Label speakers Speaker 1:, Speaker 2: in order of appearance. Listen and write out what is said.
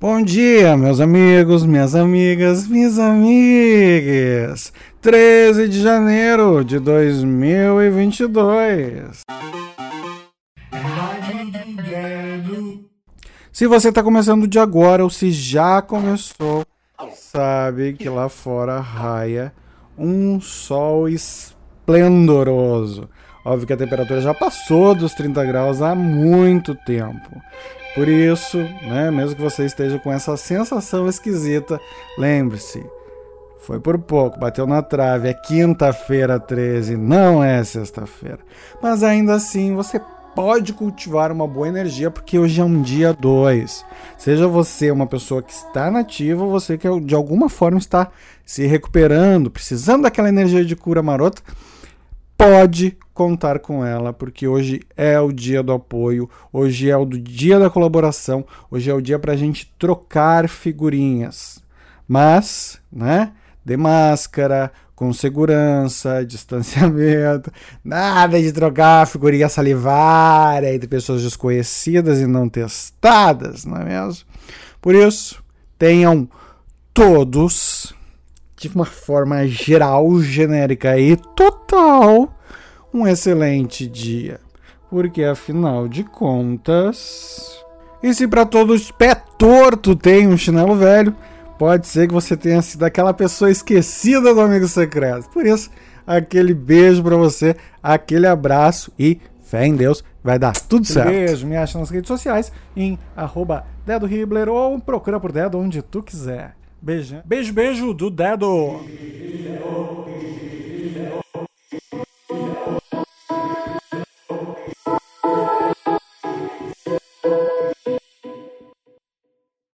Speaker 1: Bom dia, meus amigos, minhas amigas, minhas amigas. 13 de janeiro de 2022. Se você está começando de agora ou se já começou, sabe que lá fora raia um sol esplendoroso. Óbvio que a temperatura já passou dos 30 graus há muito tempo. Por isso, né, mesmo que você esteja com essa sensação esquisita, lembre-se, foi por pouco, bateu na trave, é quinta-feira 13, não é sexta-feira. Mas ainda assim, você pode cultivar uma boa energia, porque hoje é um dia 2. Seja você uma pessoa que está nativa, ou você que de alguma forma está se recuperando, precisando daquela energia de cura marota, pode contar com ela, porque hoje é o dia do apoio, hoje é o dia da colaboração, hoje é o dia para a gente trocar figurinhas. Mas, né? De máscara, com segurança, distanciamento, nada de trocar figurinha salivar entre pessoas desconhecidas e não testadas, não é mesmo? Por isso, tenham todos de uma forma geral, genérica e total, um excelente dia. Porque afinal de contas. E se para todos pé torto tem um chinelo velho, pode ser que você tenha sido aquela pessoa esquecida do amigo secreto. Por isso, aquele beijo para você, aquele abraço e fé em Deus, vai dar tudo certo.
Speaker 2: Beijo, me acha nas redes sociais em arroba Dedo Hibler ou procura por Dedo onde tu quiser. Beijo. Beijo, beijo do dedo.